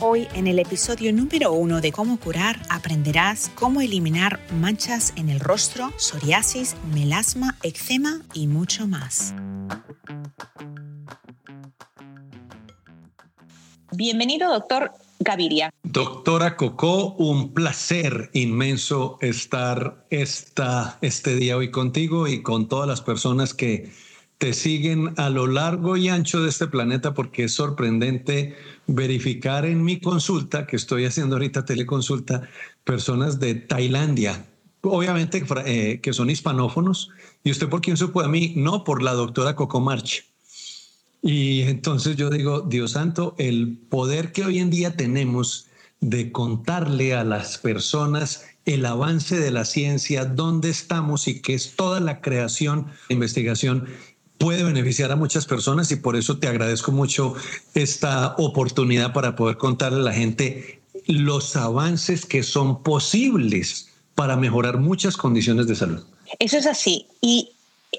Hoy en el episodio número uno de Cómo curar aprenderás cómo eliminar manchas en el rostro, psoriasis, melasma, eczema y mucho más. Bienvenido, doctor Gaviria. Doctora Coco, un placer inmenso estar esta, este día hoy contigo y con todas las personas que te siguen a lo largo y ancho de este planeta porque es sorprendente verificar en mi consulta, que estoy haciendo ahorita teleconsulta, personas de Tailandia, obviamente eh, que son hispanófonos. ¿Y usted por quién supo a mí? No, por la doctora Coco March. Y entonces yo digo, Dios santo, el poder que hoy en día tenemos de contarle a las personas el avance de la ciencia, dónde estamos y qué es toda la creación, investigación puede beneficiar a muchas personas y por eso te agradezco mucho esta oportunidad para poder contarle a la gente los avances que son posibles para mejorar muchas condiciones de salud. Eso es así. Y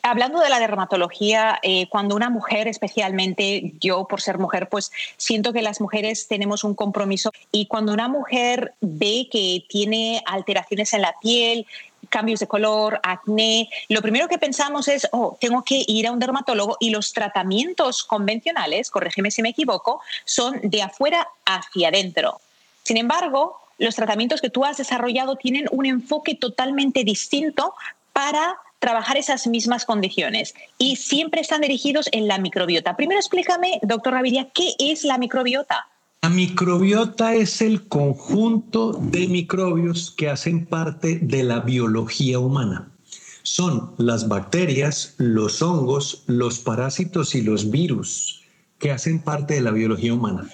Hablando de la dermatología, eh, cuando una mujer, especialmente yo por ser mujer, pues siento que las mujeres tenemos un compromiso y cuando una mujer ve que tiene alteraciones en la piel, cambios de color, acné, lo primero que pensamos es, oh, tengo que ir a un dermatólogo y los tratamientos convencionales, corrígeme si me equivoco, son de afuera hacia adentro. Sin embargo, los tratamientos que tú has desarrollado tienen un enfoque totalmente distinto para trabajar esas mismas condiciones y siempre están dirigidos en la microbiota. Primero explícame, doctor Raviria, ¿qué es la microbiota? La microbiota es el conjunto de microbios que hacen parte de la biología humana. Son las bacterias, los hongos, los parásitos y los virus que hacen parte de la biología humana.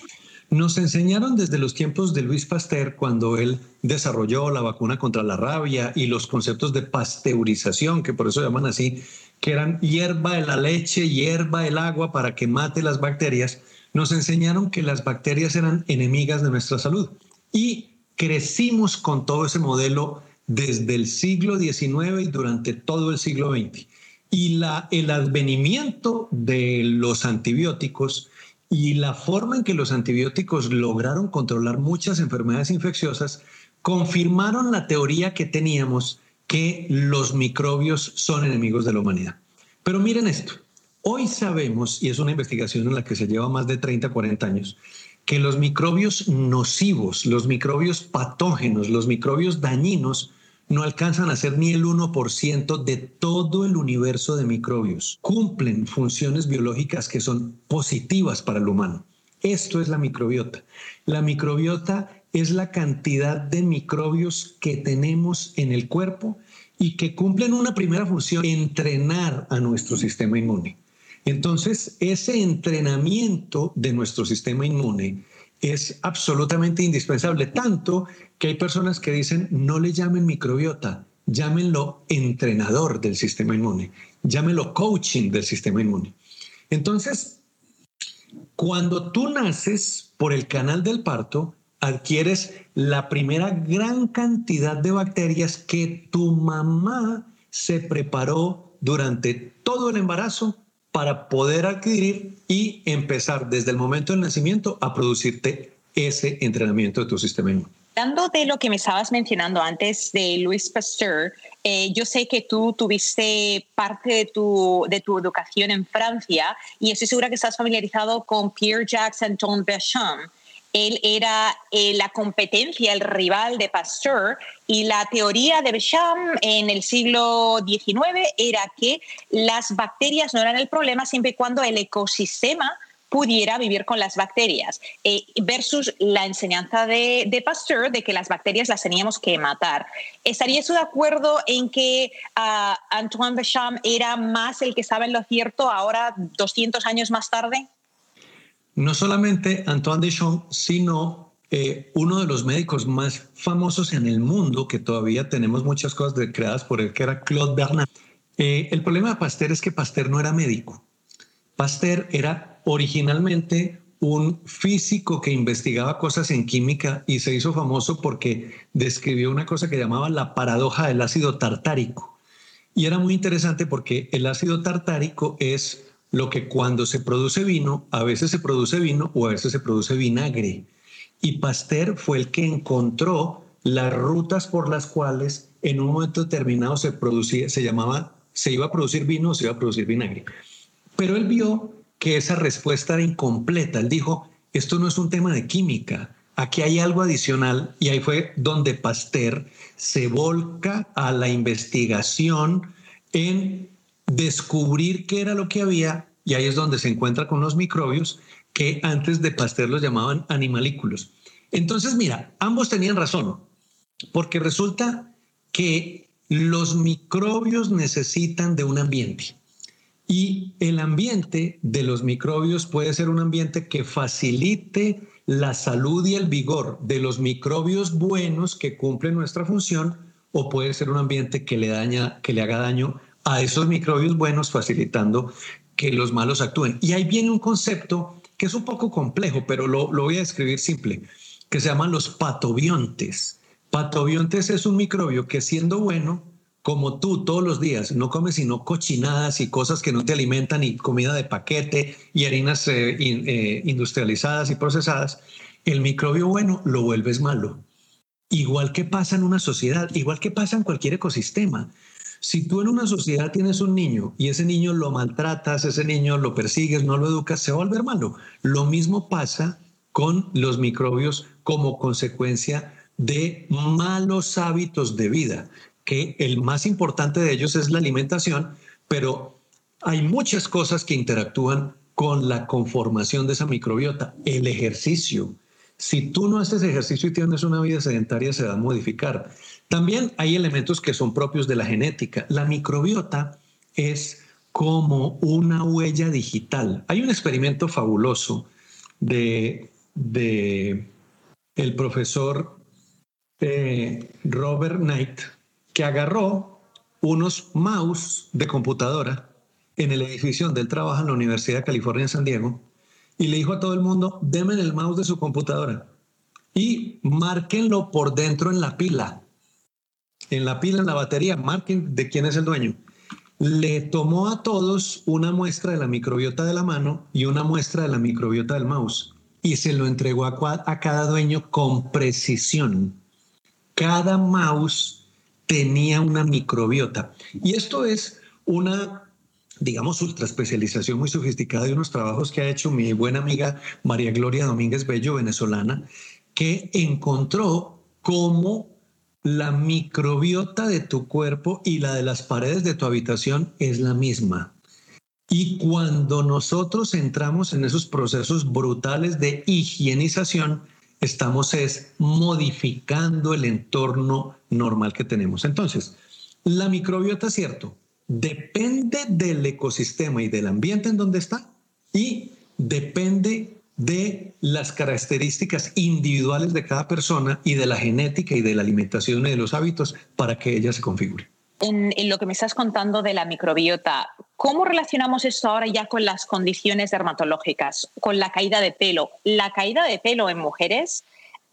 Nos enseñaron desde los tiempos de Luis Pasteur, cuando él desarrolló la vacuna contra la rabia y los conceptos de pasteurización, que por eso llaman así, que eran hierba de la leche, hierba del agua para que mate las bacterias nos enseñaron que las bacterias eran enemigas de nuestra salud y crecimos con todo ese modelo desde el siglo XIX y durante todo el siglo XX. Y el advenimiento de los antibióticos y la forma en que los antibióticos lograron controlar muchas enfermedades infecciosas confirmaron la teoría que teníamos que los microbios son enemigos de la humanidad. Pero miren esto, Hoy sabemos, y es una investigación en la que se lleva más de 30, 40 años, que los microbios nocivos, los microbios patógenos, los microbios dañinos, no alcanzan a ser ni el 1% de todo el universo de microbios. Cumplen funciones biológicas que son positivas para el humano. Esto es la microbiota. La microbiota es la cantidad de microbios que tenemos en el cuerpo y que cumplen una primera función, entrenar a nuestro sistema inmune. Entonces, ese entrenamiento de nuestro sistema inmune es absolutamente indispensable, tanto que hay personas que dicen no le llamen microbiota, llámenlo entrenador del sistema inmune, llámenlo coaching del sistema inmune. Entonces, cuando tú naces por el canal del parto, adquieres la primera gran cantidad de bacterias que tu mamá se preparó durante todo el embarazo para poder adquirir y empezar desde el momento del nacimiento a producirte ese entrenamiento de tu sistema inmune. Hablando de lo que me estabas mencionando antes de Louis Pasteur, eh, yo sé que tú tuviste parte de tu, de tu educación en Francia y estoy segura que estás familiarizado con Pierre Jacques Antoine Béchamp. Él era eh, la competencia, el rival de Pasteur, y la teoría de Béchamp en el siglo XIX era que las bacterias no eran el problema siempre y cuando el ecosistema pudiera vivir con las bacterias, eh, versus la enseñanza de, Pasteur de que las bacterias las teníamos que matar. ¿Estarías de acuerdo en que ah, Antoine Béchamp era más el que estaba en lo cierto ahora, 200 años más tarde? No solamente Antoine Béchamp, sino eh, uno de los médicos más famosos en el mundo, que todavía tenemos muchas cosas creadas por él, que era Claude Bernard. Eh, el problema de Pasteur es que Pasteur no era médico. Pasteur era originalmente un físico que investigaba cosas en química y se hizo famoso porque describió una cosa que llamaba la paradoja del ácido tartárico. Y era muy interesante porque el ácido tartárico es lo que cuando se produce vino, a veces se produce vino o a veces se produce vinagre. Y Pasteur fue el que encontró las rutas por las cuales en un momento determinado se producía, se llamaba, se iba a producir vino o se iba a producir vinagre. Pero él vio que esa respuesta era incompleta. Él dijo, esto no es un tema de química, aquí hay algo adicional y ahí fue donde Pasteur se volca a la investigación en descubrir qué era lo que había y ahí es donde se encuentra con los microbios que antes de Pasteur los llamaban animalículos. Entonces, mira, ambos tenían razón, porque resulta que los microbios necesitan de un ambiente. Y el ambiente de los microbios puede ser un ambiente que facilite la salud y el vigor de los microbios buenos que cumplen nuestra función o puede ser un ambiente que le, daña, que le haga daño a esos microbios buenos facilitando que los malos actúen. Y ahí viene un concepto que es un poco complejo, pero lo, lo voy a describir simple, que se llaman los patobiontes. Patobiontes es un microbio que siendo bueno como tú todos los días no comes sino cochinadas y cosas que no te alimentan y comida de paquete y harinas eh, eh, industrializadas y procesadas, el microbio bueno lo vuelves malo. Igual que pasa en una sociedad, igual que pasa en cualquier ecosistema. Si tú en una sociedad tienes un niño y ese niño lo maltratas, ese niño lo persigues, no lo educas, se va a volver malo. Lo mismo pasa con los microbios como consecuencia de malos hábitos de vida que el más importante de ellos es la alimentación, pero hay muchas cosas que interactúan con la conformación de esa microbiota. El ejercicio. Si tú no haces ejercicio y tienes una vida sedentaria, se va a modificar. También hay elementos que son propios de la genética. La microbiota es como una huella digital. Hay un experimento fabuloso de, el profesor eh, Robert Knight, que agarró unos mouse de computadora en el edificio donde él trabaja en la Universidad de California en San Diego y le dijo a todo el mundo, denme el mouse de su computadora y márquenlo por dentro en la pila. En la pila, en la batería, marquen de quién es el dueño. Le tomó a todos una muestra de la microbiota de la mano y una muestra de la microbiota del mouse y se lo entregó a, a cada dueño con precisión. Cada mouse tenía una microbiota. Y esto es una, digamos, ultra especialización muy sofisticada de unos trabajos que ha hecho mi buena amiga María Gloria Domínguez Bello, venezolana, que encontró cómo la microbiota de tu cuerpo y la de las paredes de tu habitación es la misma. Y cuando nosotros entramos en esos procesos brutales de higienización, estamos es modificando el entorno normal que tenemos. Entonces, la microbiota, cierto, depende del ecosistema y del ambiente en donde está y depende de las características individuales de cada persona y de la genética y de la alimentación y de los hábitos para que ella se configure. En, lo que me estás contando de la microbiota, ¿cómo relacionamos esto ahora ya con las condiciones dermatológicas, con la caída de pelo? La caída de pelo en mujeres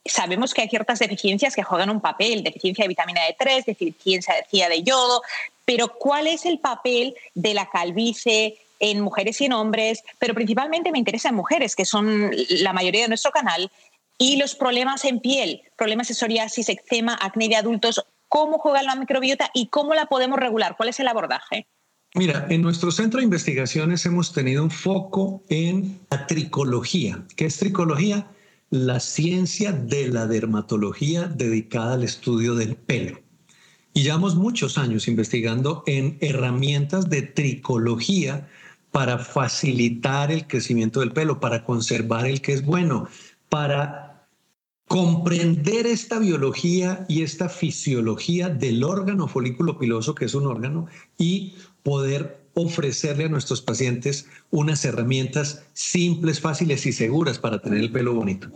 sabemos que hay ciertas deficiencias que juegan un papel, deficiencia de vitamina D3, deficiencia de yodo, pero ¿cuál es el papel de la calvicie en mujeres y en hombres? Pero principalmente me interesa en mujeres, que son la mayoría de nuestro canal, y los problemas en piel, problemas de psoriasis, eczema, acné de adultos, ¿cómo juega la microbiota y cómo la podemos regular? ¿Cuál es el abordaje? Mira, en nuestro centro de investigaciones hemos tenido un foco en la tricología. ¿Qué es tricología? La ciencia de la dermatología dedicada al estudio del pelo. Y llevamos muchos años investigando en herramientas de tricología para facilitar el crecimiento del pelo, para conservar el que es bueno, para comprender esta biología y esta fisiología del órgano folículo piloso, que es un órgano, y poder ofrecerle a nuestros pacientes unas herramientas simples, fáciles y seguras para tener el pelo bonito.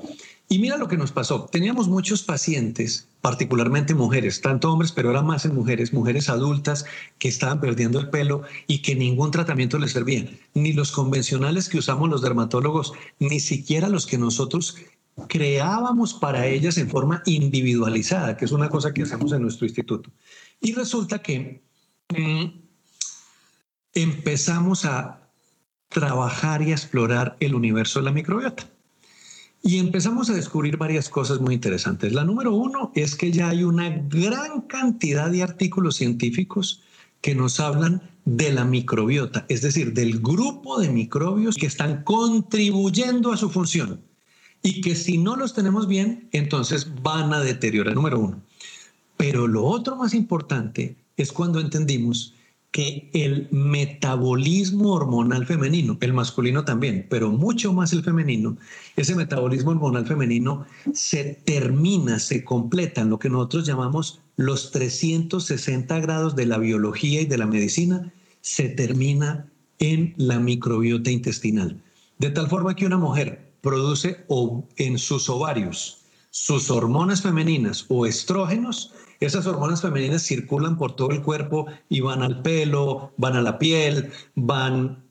Y mira lo que nos pasó. Teníamos muchos pacientes, particularmente mujeres, tanto hombres, pero ahora más en mujeres, mujeres adultas que estaban perdiendo el pelo y que ningún tratamiento les servía. Ni los convencionales que usamos los dermatólogos, ni siquiera los que nosotros creábamos para ellas en forma individualizada, que es una cosa que hacemos en nuestro instituto. Y resulta que mm, empezamos a trabajar y a explorar el universo de la microbiota. Y empezamos a descubrir varias cosas muy interesantes. La número uno es que ya hay una gran cantidad de artículos científicos que nos hablan de la microbiota, es decir, del grupo de microbios que están contribuyendo a su función y que si no los tenemos bien, entonces van a deteriorar, número uno. Pero lo otro más importante es cuando entendimos que el metabolismo hormonal femenino, el masculino también, pero mucho más el femenino, ese metabolismo hormonal femenino se termina, se completa en lo que nosotros llamamos los 360 grados de la biología y de la medicina, se termina en la microbiota intestinal. De tal forma que una mujer produce en sus ovarios sus hormonas femeninas o estrógenos, esas hormonas femeninas circulan por todo el cuerpo y van al pelo, van a la piel, van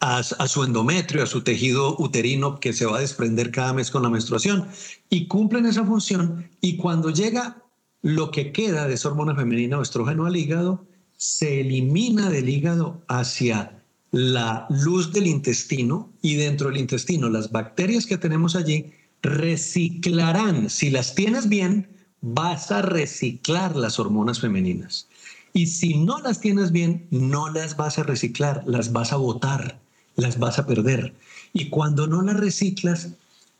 a, su endometrio, a su tejido uterino que se va a desprender cada mes con la menstruación y cumplen esa función. Y cuando llega lo que queda de esa hormona femenina o estrógeno al hígado, se elimina del hígado hacia la luz del intestino y dentro del intestino las bacterias que tenemos allí reciclarán, si las tienes bien, vas a reciclar las hormonas femeninas. Y si no las tienes bien, no las vas a reciclar, las vas a botar, las vas a perder. Y cuando no las reciclas,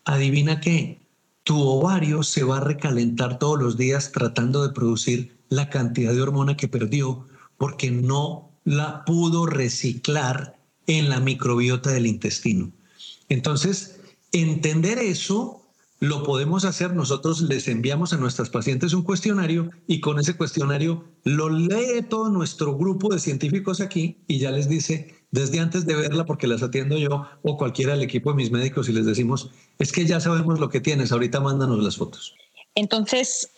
adivina qué, tu ovario se va a recalentar todos los días tratando de producir la cantidad de hormona que perdió porque no la pudo reciclar en la microbiota del intestino. Entonces, entender eso lo podemos hacer, nosotros les enviamos a nuestras pacientes un cuestionario y con ese cuestionario lo lee todo nuestro grupo de científicos aquí y ya les dice, desde antes de verla, porque las atiendo yo o cualquiera del equipo de mis médicos y les decimos, es que ya sabemos lo que tienes, ahorita mándanos las fotos. Entonces,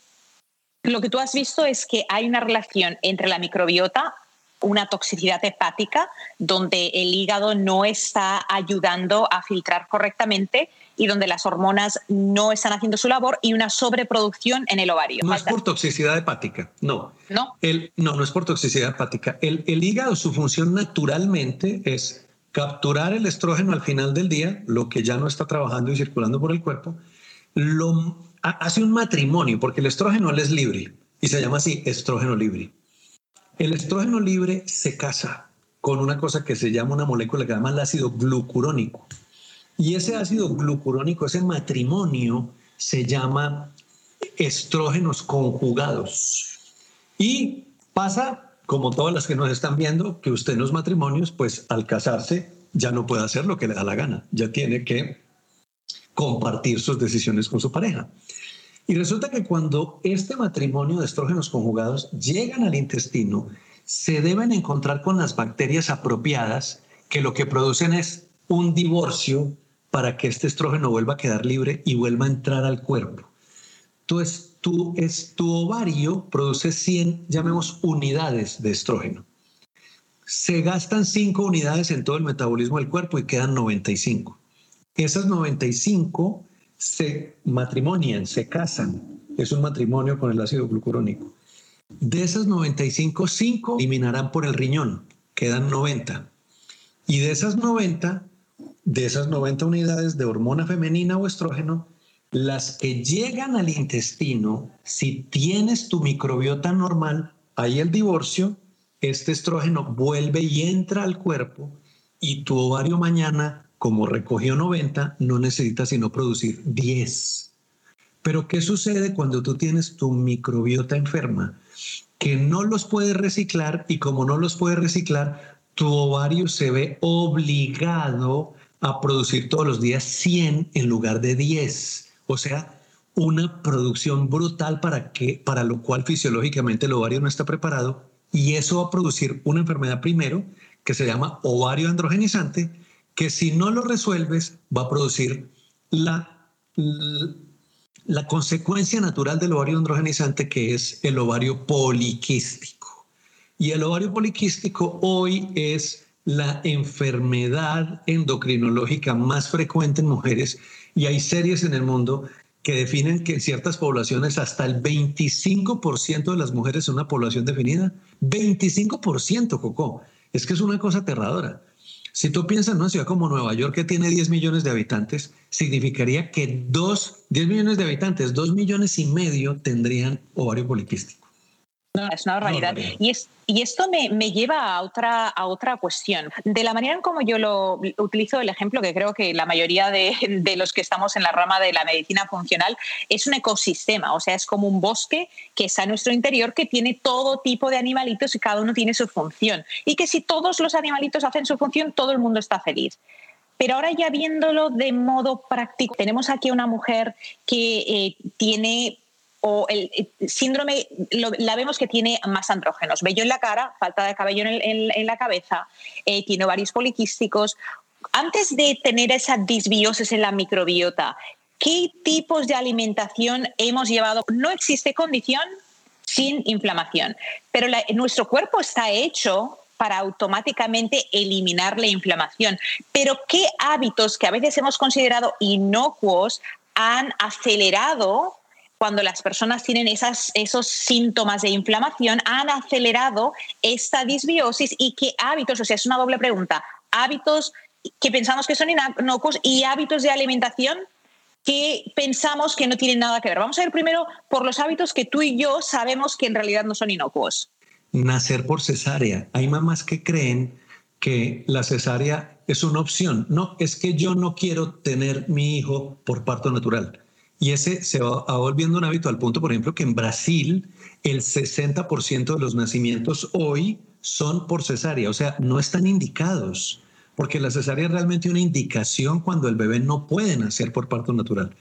lo que tú has visto es que hay una relación entre la microbiota una toxicidad hepática donde el hígado no está ayudando a filtrar correctamente y donde las hormonas no están haciendo su labor y una sobreproducción en el ovario. No es por toxicidad hepática, no. No. El, no, no es por toxicidad hepática. El, el hígado, su función naturalmente es capturar el estrógeno al final del día, lo que ya no está trabajando y circulando por el cuerpo, lo, hace un matrimonio, porque el estrógeno es libre y se llama así estrógeno libre. El estrógeno libre se casa con una cosa que se llama una molécula que se llama el ácido glucurónico. Y ese ácido glucurónico, ese matrimonio, se llama estrógenos conjugados. Y pasa, como todas las que nos están viendo, que usted en los matrimonios, pues al casarse, ya no puede hacer lo que le da la gana, ya tiene que compartir sus decisiones con su pareja. Y resulta que cuando este matrimonio de estrógenos conjugados llegan al intestino, se deben encontrar con las bacterias apropiadas que lo que producen es un divorcio para que este estrógeno vuelva a quedar libre y vuelva a entrar al cuerpo. Entonces, tu, es, tu ovario produce 100, llamemos, unidades de estrógeno. Se gastan 5 unidades en todo el metabolismo del cuerpo y quedan 95. Esas 95 se matrimonian, se casan. Es un matrimonio con el ácido glucurónico. De esas 95, 5 eliminarán por el riñón, quedan 90. Y de esas 90, de esas 90 unidades de hormona femenina o estrógeno, las que llegan al intestino, si tienes tu microbiota normal, hay el divorcio, este estrógeno vuelve y entra al cuerpo y tu ovario mañana como recogió 90, no necesita sino producir 10. Pero ¿qué sucede cuando tú tienes tu microbiota enferma? Que no los puedes reciclar y como no los puedes reciclar, tu ovario se ve obligado a producir todos los días 100 en lugar de 10. O sea, una producción brutal para, que, para lo cual fisiológicamente el ovario no está preparado y eso va a producir una enfermedad primero que se llama ovario androgenizante, que si no lo resuelves va a producir la, la consecuencia natural del ovario androgenizante que es el ovario poliquístico. Y el ovario poliquístico hoy es la enfermedad endocrinológica más frecuente en mujeres y hay series en el mundo que definen que en ciertas poblaciones hasta el 25% de las mujeres son una población definida. 25%, Coco. Es que es una cosa aterradora. Si tú piensas en una ciudad como Nueva York que tiene 10 millones de habitantes, significaría que dos, 10 millones de habitantes, 2 millones y medio tendrían ovario poliquístico es una barbaridad. y, es, y esto me, me, lleva a otra, a otra cuestión. De la manera en como yo lo utilizo el ejemplo, que creo que la mayoría de, de, los que estamos en la rama de la medicina funcional es un ecosistema, o sea, es como un bosque que está en nuestro interior que tiene todo tipo de animalitos y cada uno tiene su función. Y que si todos los animalitos hacen su función, todo el mundo está feliz. Pero ahora ya viéndolo de modo práctico, tenemos aquí una mujer que eh, tiene o el, síndrome, la vemos que tiene más andrógenos, vello en la cara, falta de cabello en, la cabeza, eh, tiene ovarios poliquísticos. Antes de tener esa disbiosis en la microbiota, ¿qué tipos de alimentación hemos llevado? No existe condición sin inflamación, pero nuestro cuerpo está hecho para automáticamente eliminar la inflamación. Pero ¿qué hábitos que a veces hemos considerado inocuos han acelerado cuando las personas tienen esos síntomas de inflamación, han acelerado esta disbiosis y qué hábitos, o sea, es una doble pregunta, hábitos que pensamos que son inocuos y hábitos de alimentación que pensamos que no tienen nada que ver. Vamos a ver primero por los hábitos que tú y yo sabemos que en realidad no son inocuos. Nacer por cesárea. Hay mamás que creen que la cesárea es una opción. No, es que yo no quiero tener mi hijo por parto natural. Y ese se va, volviendo un hábito al punto, por ejemplo, que en Brasil el 60% de los nacimientos hoy son por cesárea, o sea, no están indicados, porque la cesárea es realmente una indicación cuando el bebé no puede nacer por parto natural.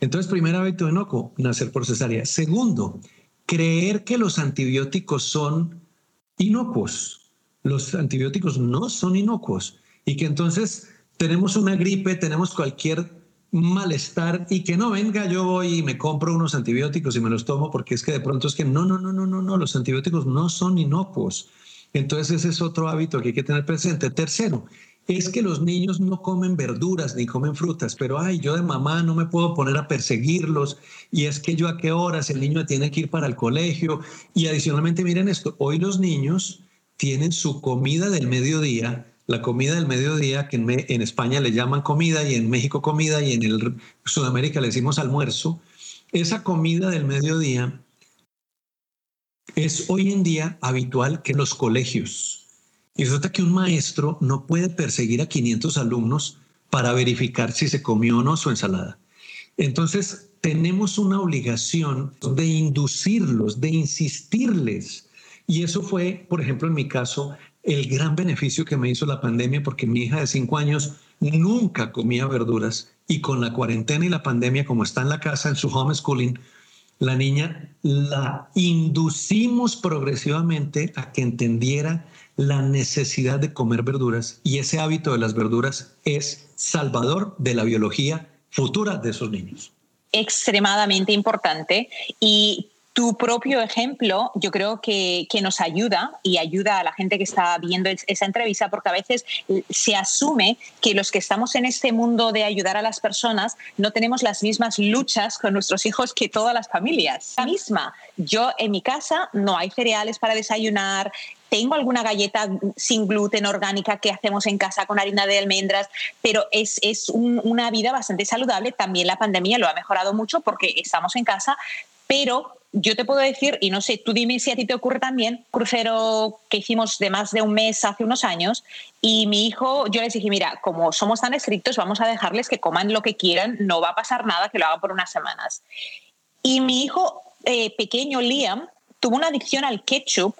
Entonces, primer hábito inocuo, nacer por cesárea. Segundo, creer que los antibióticos son inocuos. Los antibióticos no son inocuos y que entonces tenemos una gripe, tenemos cualquier malestar y que no venga yo voy y me compro unos antibióticos y me los tomo porque es que de pronto es que no, no, no, no, no, no, los antibióticos no son inocuos. Entonces ese es otro hábito que hay que tener presente. Tercero, es que los niños no comen verduras ni comen frutas, pero ay, yo de mamá no me puedo poner a perseguirlos y es que yo a qué horas el niño tiene que ir para el colegio y adicionalmente miren esto, hoy los niños tienen su comida del mediodía la comida del mediodía, que en, España le llaman comida y en México comida y en el, Sudamérica le decimos almuerzo, esa comida del mediodía es hoy en día habitual que en los colegios. Y resulta que un maestro no puede perseguir a 500 alumnos para verificar si se comió o no su ensalada. Entonces, tenemos una obligación de inducirlos, de insistirles. Y eso fue, por ejemplo, en mi caso, el gran beneficio que me hizo la pandemia porque mi hija de cinco años nunca comía verduras y con la cuarentena y la pandemia, como está en la casa, en su homeschooling, la niña la inducimos progresivamente a que entendiera la necesidad de comer verduras y ese hábito de las verduras es salvador de la biología futura de esos niños. Extremadamente importante y tu propio ejemplo yo creo que, que, nos ayuda y ayuda a la gente que está viendo esa entrevista porque a veces se asume que los que estamos en este mundo de ayudar a las personas no tenemos las mismas luchas con nuestros hijos que todas las familias. La misma, yo en mi casa no hay cereales para desayunar, tengo alguna galleta sin gluten orgánica que hacemos en casa con harina de almendras, pero es, es una vida bastante saludable. También la pandemia lo ha mejorado mucho porque estamos en casa, pero yo te puedo decir, y no sé, tú dime si a ti te ocurre también, crucero que hicimos de más de un mes hace unos años, y mi hijo, yo les dije, mira, como somos tan estrictos, vamos a dejarles que coman lo que quieran, no va a pasar nada, que lo hagan por unas semanas. Y mi hijo eh, pequeño, Liam, tuvo una adicción al ketchup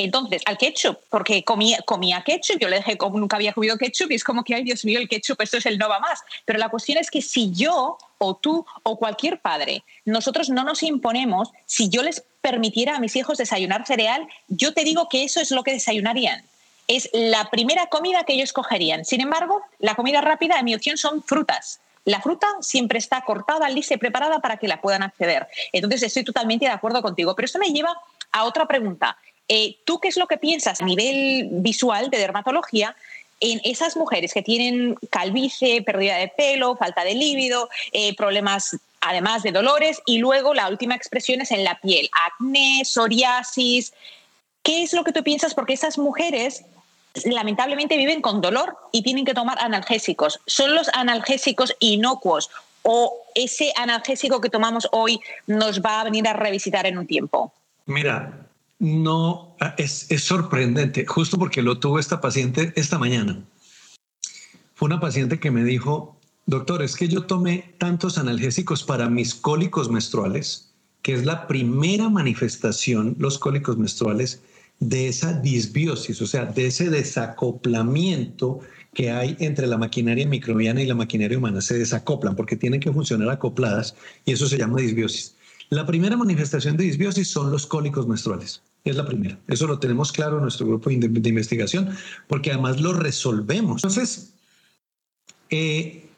Entonces, al ketchup, porque comía, comía ketchup, yo le dije como nunca había comido ketchup y es como que, ay Dios mío, el ketchup, esto es el no va más. Pero la cuestión es que si yo o tú o cualquier padre, nosotros no nos imponemos, si yo les permitiera a mis hijos desayunar cereal, yo te digo que eso es lo que desayunarían. Es la primera comida que ellos cogerían. Sin embargo, la comida rápida, en mi opción, son frutas. La fruta siempre está cortada, lista y preparada para que la puedan acceder. Entonces, estoy totalmente de acuerdo contigo. Pero esto me lleva a otra pregunta. Eh, ¿Tú qué es lo que piensas a nivel visual de dermatología en esas mujeres que tienen calvicie, pérdida de pelo, falta de líbido, eh, problemas además de dolores y luego la última expresión es en la piel, acné, psoriasis. ¿Qué es lo que tú piensas? Porque esas mujeres lamentablemente viven con dolor y tienen que tomar analgésicos. ¿Son los analgésicos inocuos o ese analgésico que tomamos hoy nos va a venir a revisitar en un tiempo? Mira, no, es, es sorprendente, justo porque lo tuvo esta paciente esta mañana. Fue una paciente que me dijo, doctor, es que yo tomé tantos analgésicos para mis cólicos menstruales, que es la primera manifestación, los cólicos menstruales, de esa disbiosis, o sea, de ese desacoplamiento que hay entre la maquinaria microbiana y la maquinaria humana. Se desacoplan porque tienen que funcionar acopladas y eso se llama disbiosis. La primera manifestación de disbiosis son los cólicos menstruales. Es la primera. Eso lo tenemos claro en nuestro grupo de, investigación porque además lo resolvemos. Entonces, eh,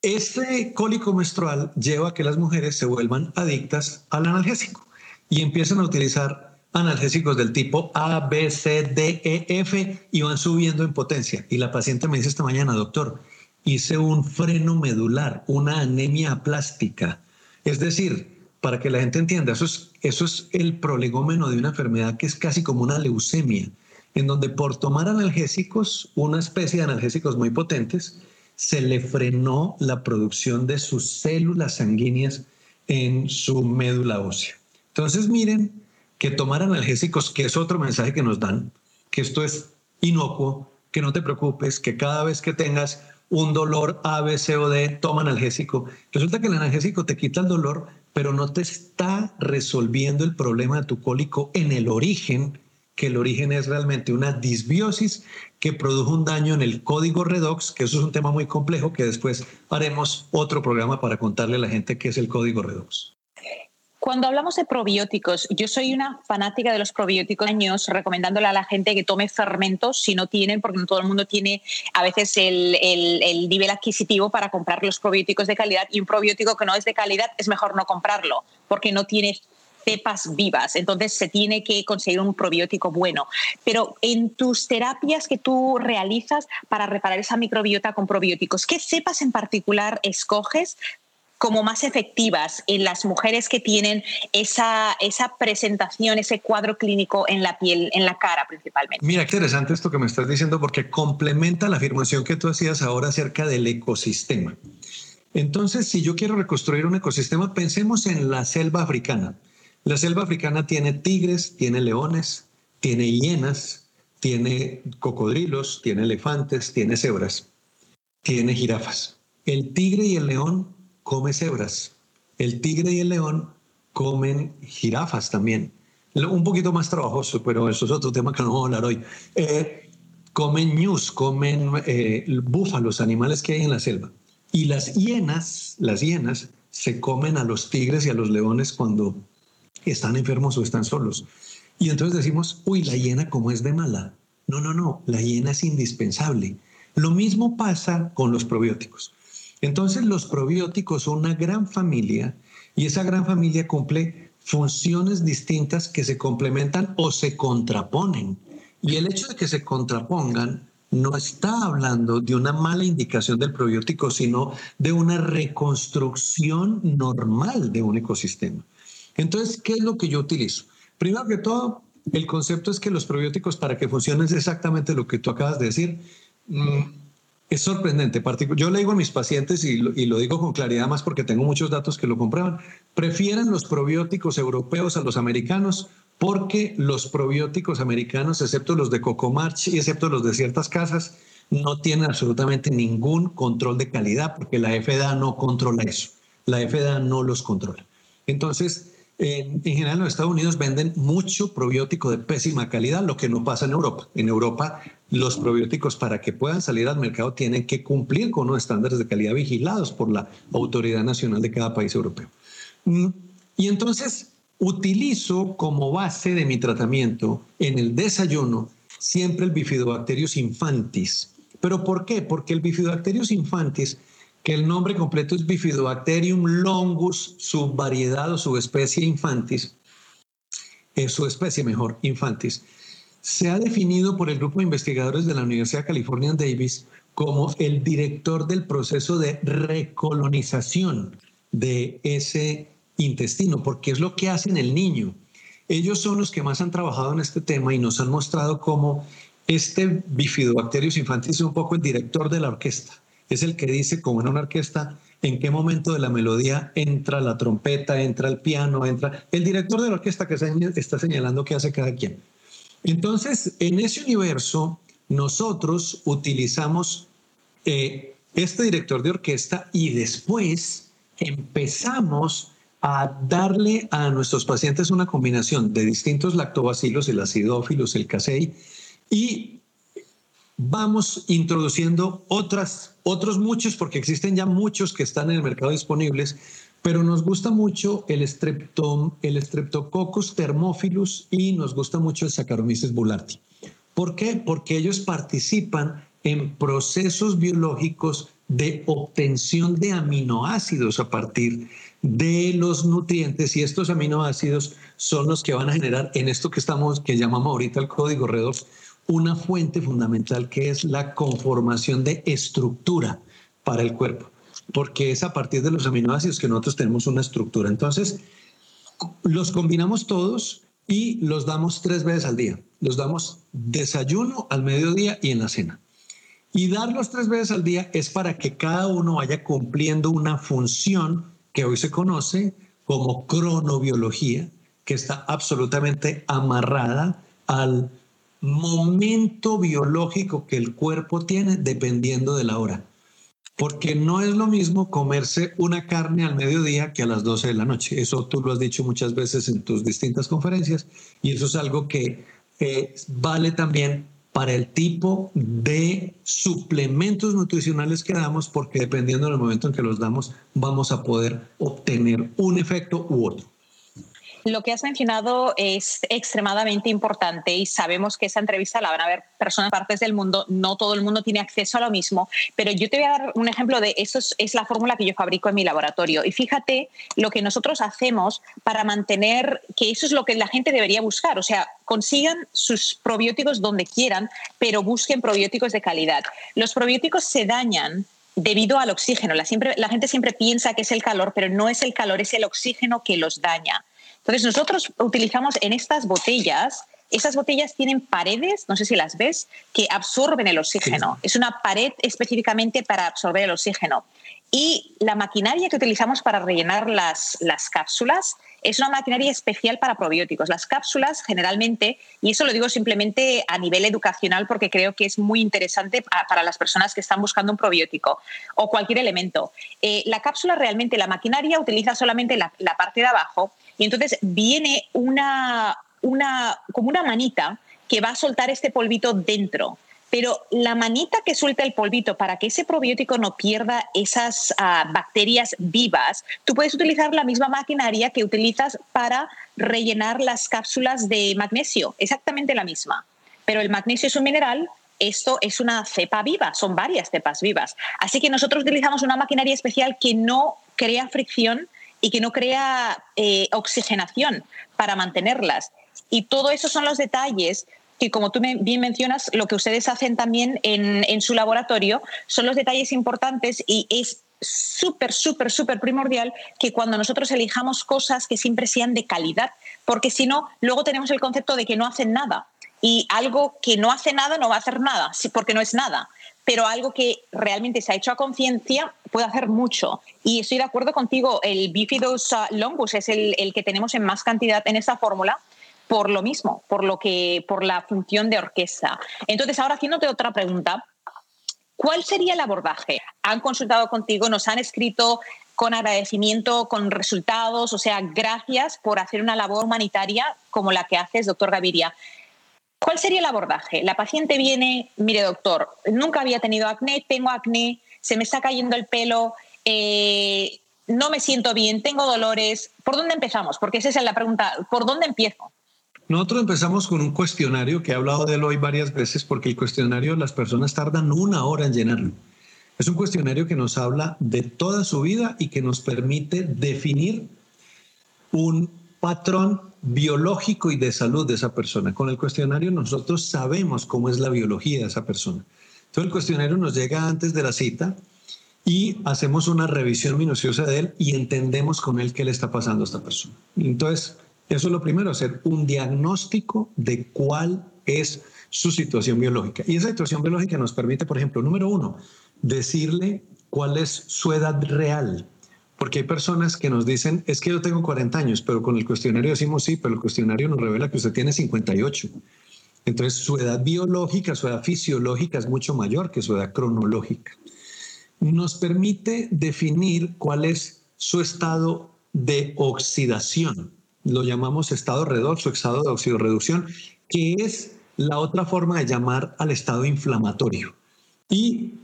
este cólico menstrual lleva a que las mujeres se vuelvan adictas al analgésico y empiezan a utilizar analgésicos del tipo A, B, C, D, E, F y van subiendo en potencia. Y la paciente me dice esta mañana, doctor, hice un freno medular, una anemia plástica. Es decir, para que la gente entienda, eso es, eso es el prolegómeno de una enfermedad que es casi como una leucemia, en donde por tomar analgésicos, una especie de analgésicos muy potentes, se le frenó la producción de sus células sanguíneas en su médula ósea. Entonces, miren, que tomar analgésicos, que es otro mensaje que nos dan, que esto es inocuo, que no te preocupes, que cada vez que tengas un dolor A, B, C o D, toma analgésico. Resulta que el analgésico te quita el dolor, pero no te está resolviendo el problema de tu cólico en el origen, que el origen es realmente una disbiosis que produjo un daño en el código redox, que eso es un tema muy complejo que después haremos otro programa para contarle a la gente qué es el código redox. Cuando hablamos de probióticos, yo soy una fanática de los probióticos años, recomendándole a la gente que tome fermentos si no tienen, porque no todo el mundo tiene a veces el, el, nivel adquisitivo para comprar los probióticos de calidad y un probiótico que no es de calidad es mejor no comprarlo porque no tiene cepas vivas, entonces se tiene que conseguir un probiótico bueno. Pero en tus terapias que tú realizas para reparar esa microbiota con probióticos, ¿qué cepas en particular escoges como más efectivas en las mujeres que tienen esa, esa presentación, ese cuadro clínico en la piel, en la cara principalmente. Mira, qué interesante esto que me estás diciendo porque complementa la afirmación que tú hacías ahora acerca del ecosistema. Entonces, si yo quiero reconstruir un ecosistema, pensemos en la selva africana. La selva africana tiene tigres, tiene leones, tiene hienas, tiene cocodrilos, tiene elefantes, tiene cebras, tiene jirafas. El tigre y el león come cebras. El tigre y el león comen jirafas también. Un poquito más trabajoso, pero eso es otro tema que no vamos a hablar hoy. Eh, comen ñus, comen eh, búfalos, animales que hay en la selva. Y las hienas, las hienas, se comen a los tigres y a los leones cuando están enfermos o están solos. Y entonces decimos, uy, la hiena como es de mala. No, no, no, la hiena es indispensable. Lo mismo pasa con los probióticos. Entonces los probióticos son una gran familia y esa gran familia cumple funciones distintas que se complementan o se contraponen. Y el hecho de que se contrapongan no está hablando de una mala indicación del probiótico, sino de una reconstrucción normal de un ecosistema. Entonces, ¿qué es lo que yo utilizo? Primero que todo, el concepto es que los probióticos para que funcionen es exactamente lo que tú acabas de decir. Mm, es sorprendente. Yo le digo a mis pacientes, y lo, digo con claridad más porque tengo muchos datos que lo comprueban, prefieren los probióticos europeos a los americanos porque los probióticos americanos, excepto los de Cocomarch y excepto los de ciertas casas, no tienen absolutamente ningún control de calidad porque la FDA no controla eso. La FDA no los controla. Entonces, en, general en los Estados Unidos venden mucho probiótico de pésima calidad, lo que no pasa en Europa. En Europa los probióticos para que puedan salir al mercado tienen que cumplir con unos estándares de calidad vigilados por la autoridad nacional de cada país europeo. Mm, y entonces utilizo como base de mi tratamiento en el desayuno siempre el Bifidobacterius infantis. ¿Pero por qué? Porque el Bifidobacterius infantis que el nombre completo es Bifidobacterium longus, subvariedad o subespecie infantis, es su especie mejor, infantis, se ha definido por el grupo de investigadores de la Universidad de California en Davis como el director del proceso de recolonización de ese intestino, porque es lo que hacen el niño. Ellos son los que más han trabajado en este tema y nos han mostrado cómo este Bifidobacterius infantis es un poco el director de la orquesta es el que dice, como en una orquesta, en qué momento de la melodía entra la trompeta, entra el piano, entra el director de la orquesta que está señalando qué hace cada quien. Entonces, en ese universo, nosotros utilizamos eh, este director de orquesta y después empezamos a darle a nuestros pacientes una combinación de distintos lactobacilos, el acidófilos, el casei, y vamos introduciendo otras, otros muchos, porque existen ya muchos que están en el mercado disponibles, pero nos gusta mucho el, Streptococcus thermophilus y nos gusta mucho el Saccharomyces boulardii. ¿Por qué? Porque ellos participan en procesos biológicos de obtención de aminoácidos a partir de los nutrientes y estos aminoácidos son los que van a generar en esto que estamos que llamamos ahorita el código redox una fuente fundamental que es la conformación de estructura para el cuerpo, porque es a partir de los aminoácidos que nosotros tenemos una estructura. Entonces, los combinamos todos y los damos tres veces al día. Los damos desayuno, al mediodía y en la cena. Y darlos tres veces al día es para que cada uno vaya cumpliendo una función que hoy se conoce como cronobiología, que está absolutamente amarrada al momento biológico que el cuerpo tiene dependiendo de la hora. Porque no es lo mismo comerse una carne al mediodía que a las 12 de la noche. Eso tú lo has dicho muchas veces en tus distintas conferencias y eso es algo que eh, vale también para el tipo de suplementos nutricionales que damos, porque dependiendo del momento en que los damos, vamos a poder obtener un efecto u otro. Lo que has mencionado es extremadamente importante y sabemos que esa entrevista la van a ver personas partes del mundo, no todo el mundo tiene acceso a lo mismo, pero yo te voy a dar un ejemplo de eso es, la fórmula que yo fabrico en mi laboratorio y fíjate lo que nosotros hacemos para mantener que eso es lo que la gente debería buscar, o sea, consigan sus probióticos donde quieran, pero busquen probióticos de calidad. Los probióticos se dañan debido al oxígeno. La gente siempre piensa que es el calor, pero no es el calor, es el oxígeno que los daña. Entonces nosotros utilizamos en estas botellas, esas botellas tienen paredes, no sé si las ves, que absorben el oxígeno. Es una pared específicamente para absorber el oxígeno. Y la maquinaria que utilizamos para rellenar las, las cápsulas es una maquinaria especial para probióticos. Las cápsulas generalmente, y eso lo digo simplemente a nivel educacional porque creo que es muy interesante para las personas que están buscando un probiótico o cualquier elemento. Eh, la cápsula realmente, la maquinaria utiliza solamente la, la parte de abajo y entonces viene una, una, como una manita que va a soltar este polvito dentro. Pero la manita que suelta el polvito para que ese probiótico no pierda esas ah, bacterias vivas, tú puedes utilizar la misma maquinaria que utilizas para rellenar las cápsulas de magnesio, exactamente la misma. Pero el magnesio es un mineral, esto es una cepa viva, son varias cepas vivas. Así que nosotros utilizamos una maquinaria especial que no crea fricción y que no crea eh, oxigenación para mantenerlas. Y todo eso son los detalles que, como tú bien mencionas, lo que ustedes hacen también en, su laboratorio son los detalles importantes y es súper, súper, súper primordial que cuando nosotros elijamos cosas que siempre sean de calidad, porque si no, luego tenemos el concepto de que no hacen nada. Y algo que no hace nada no va a hacer nada, porque no es nada pero algo que realmente se ha hecho a conciencia puede hacer mucho. Y estoy de acuerdo contigo, el Bifidus longus es el, que tenemos en más cantidad en esta fórmula por lo mismo, por, lo que, por la función de orquesta. Entonces, ahora haciéndote otra pregunta, ¿Cuál sería el abordaje? Han consultado contigo, nos han escrito con agradecimiento, con resultados, o sea, gracias por hacer una labor humanitaria como la que haces, doctor Gaviria. ¿Cuál sería el abordaje? La paciente viene, mire doctor, nunca había tenido acné, tengo acné, se me está cayendo el pelo, eh, no me siento bien, tengo dolores. ¿Por dónde empezamos? Porque esa es la pregunta, ¿por dónde empiezo? Nosotros empezamos con un cuestionario que he hablado de él hoy varias veces porque el cuestionario las personas tardan una hora en llenarlo. Es un cuestionario que nos habla de toda su vida y que nos permite definir un patrón biológico y de salud de esa persona. Con el cuestionario nosotros sabemos cómo es la biología de esa persona. Entonces el cuestionario nos llega antes de la cita y hacemos una revisión minuciosa de él y entendemos con él qué le está pasando a esta persona. Entonces, eso es lo primero, hacer un diagnóstico de cuál es su situación biológica. Y esa situación biológica nos permite, por ejemplo, número uno, decirle cuál es su edad real. Porque hay personas que nos dicen, es que yo tengo 40 años, pero con el cuestionario decimos sí, pero el cuestionario nos revela que usted tiene 58. Entonces su edad biológica, su edad fisiológica es mucho mayor que su edad cronológica. Nos permite definir cuál es su estado de oxidación. Lo llamamos estado redox o estado de oxidorreducción, que es la otra forma de llamar al estado inflamatorio. Y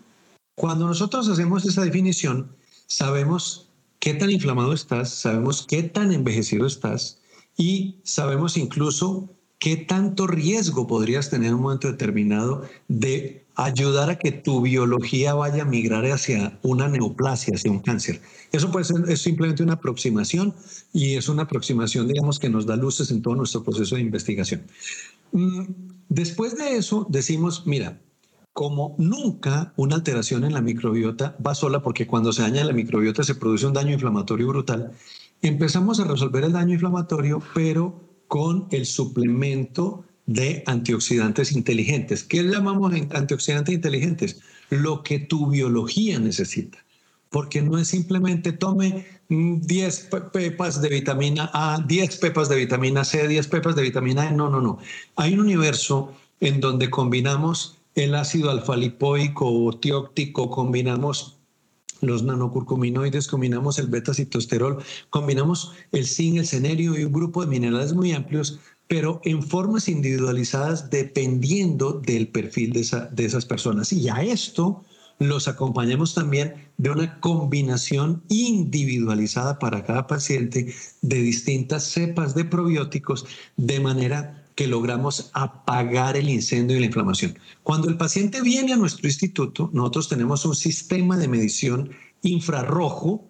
cuando nosotros hacemos esa definición, sabemos qué tan inflamado estás, sabemos qué tan envejecido estás y sabemos incluso qué tanto riesgo podrías tener en un momento determinado de ayudar a que tu biología vaya a migrar hacia una neoplasia, hacia un cáncer. Eso puede ser es simplemente una aproximación y es una aproximación, digamos, que nos da luces en todo nuestro proceso de investigación. Mm, después de eso, decimos, mira, como nunca una alteración en la microbiota va sola, porque cuando se daña la microbiota se produce un daño inflamatorio brutal, empezamos a resolver el daño inflamatorio, pero con el suplemento de antioxidantes inteligentes. ¿Qué llamamos antioxidantes inteligentes? Lo que tu biología necesita. Porque no es simplemente tome 10 pepas de vitamina A, 10 pepas de vitamina C, 10 pepas de vitamina E. No, no, no. Hay un universo en donde combinamos el ácido alfa-lipoico o tióctico, combinamos los nanocurcuminoides, combinamos el beta-citosterol, combinamos el zinc, el senerio y un grupo de minerales muy amplios, pero en formas individualizadas dependiendo del perfil de, esas personas. Y a esto los acompañamos también de una combinación individualizada para cada paciente de distintas cepas de probióticos, de manera que logramos apagar el incendio y la inflamación. Cuando el paciente viene a nuestro instituto, nosotros tenemos un sistema de medición infrarrojo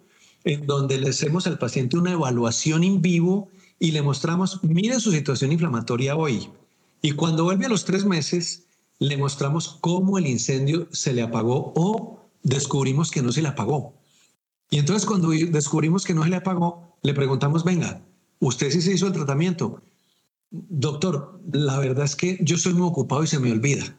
en donde le hacemos al paciente una evaluación en vivo y le mostramos, mire su situación inflamatoria hoy. Y cuando vuelve a los tres meses, le mostramos cómo el incendio se le apagó o descubrimos que no se le apagó. Y entonces cuando descubrimos que no se le apagó, le preguntamos, venga, ¿usted sí se hizo el tratamiento? doctor, la verdad es que yo soy muy ocupado y se me olvida.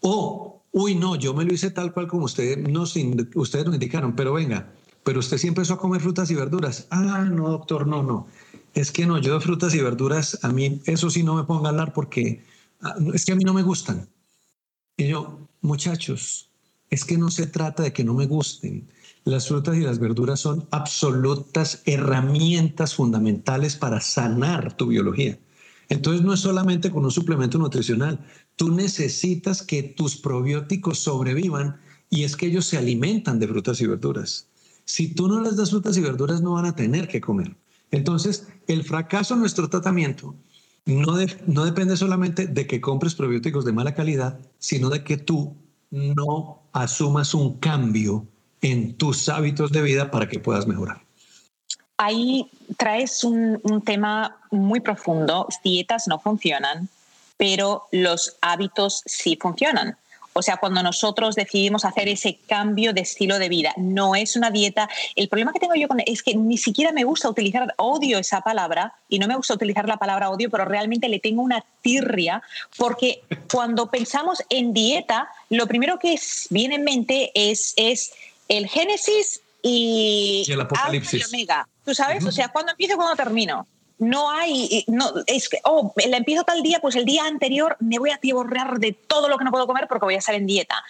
O, uy, no, yo me lo hice tal cual como usted nos, ustedes nos indicaron, pero venga, pero usted sí empezó a comer frutas y verduras. Ah, no, doctor, no, no. Es que no, yo de frutas y verduras, a mí eso sí no me ponga a hablar porque ah, es que a mí no me gustan. Y yo, muchachos, es que no se trata de que no me gusten. Las frutas y las verduras son absolutas herramientas fundamentales para sanar tu biología. Entonces no es solamente con un suplemento nutricional, tú necesitas que tus probióticos sobrevivan y es que ellos se alimentan de frutas y verduras. Si tú no les das frutas y verduras no van a tener que comer. Entonces el fracaso en nuestro tratamiento no, no depende solamente de que compres probióticos de mala calidad, sino de que tú no asumas un cambio en tus hábitos de vida para que puedas mejorar ahí traes un, tema muy profundo. Dietas no funcionan, pero los hábitos sí funcionan. O sea, cuando nosotros decidimos hacer ese cambio de estilo de vida, no es una dieta. El problema que tengo yo con es que ni siquiera me gusta utilizar, odio esa palabra y no me gusta utilizar la palabra odio, pero realmente le tengo una tirria porque cuando pensamos en dieta, lo primero que viene en mente es, es el génesis y, el apocalipsis. omega. ¿Tú sabes? O sea, ¿cuándo empiezo y cuándo termino? No hay, no, es que, oh, la empiezo tal día, pues el día anterior me voy a tiborrear de todo lo que no puedo comer porque voy a estar en dieta.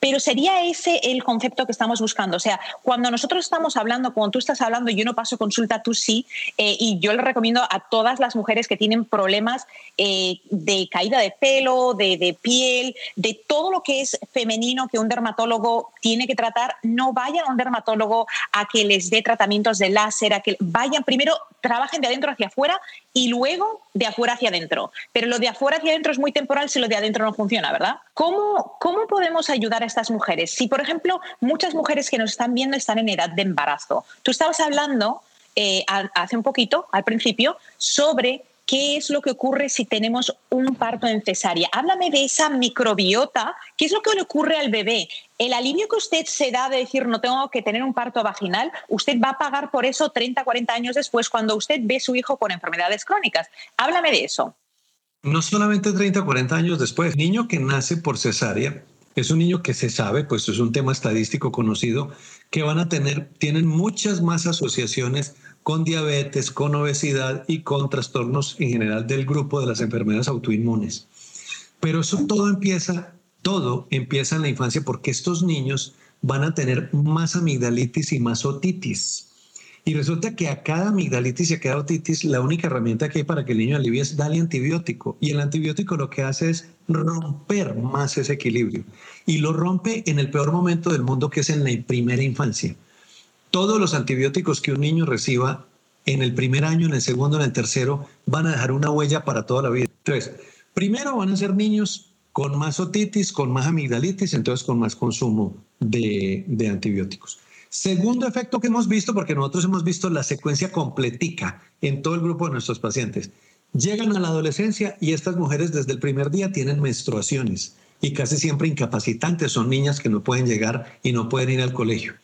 Pero sería ese el concepto que estamos buscando. O sea, cuando nosotros estamos hablando, cuando tú estás hablando, yo no paso consulta, tú sí, eh, y yo le recomiendo a todas las mujeres que tienen problemas eh, de caída de pelo, de, de, piel, de todo lo que es femenino que un dermatólogo tiene que tratar, no vayan a un dermatólogo a que les dé tratamientos de láser, a que vayan primero, trabajen de adentro hacia afuera y luego de afuera hacia adentro. Pero lo de afuera hacia adentro es muy temporal si lo de adentro no funciona, ¿verdad? ¿Cómo, cómo podemos ayudar a estas mujeres? Si, por ejemplo, muchas mujeres que nos están viendo están en edad de embarazo. Tú estabas hablando eh, hace un poquito, al principio, sobre qué es lo que ocurre si tenemos un parto en cesárea. Háblame de esa microbiota, qué es lo que le ocurre al bebé. El alivio que usted se da de decir no tengo que tener un parto vaginal, usted va a pagar por eso 30, 40 años después cuando usted ve a su hijo con enfermedades crónicas. Háblame de eso. No solamente 30, 40 años después, niño que nace por cesárea es un niño que se sabe, pues es un tema estadístico conocido, que van a tener, tienen muchas más asociaciones con diabetes, con obesidad y con trastornos en general del grupo de las enfermedades autoinmunes. Pero eso todo empieza, todo empieza en la infancia porque estos niños van a tener más amigdalitis y más otitis. Y resulta que a cada amigdalitis y a cada otitis, la única herramienta que hay para que el niño alivie es darle antibiótico. Y el antibiótico lo que hace es romper más ese equilibrio. Y lo rompe en el peor momento del mundo, que es en la primera infancia todos los antibióticos que un niño reciba en el primer año, en el segundo, en el tercero, van a dejar una huella para toda la vida. Entonces, primero van a ser niños con más otitis, con más amigdalitis, entonces con más consumo de, de antibióticos. Segundo efecto que hemos visto, porque nosotros hemos visto la secuencia completica en todo el grupo de nuestros pacientes. Llegan a la adolescencia y estas mujeres desde el primer día tienen menstruaciones y casi siempre incapacitantes, son niñas que no pueden llegar y no pueden ir al colegio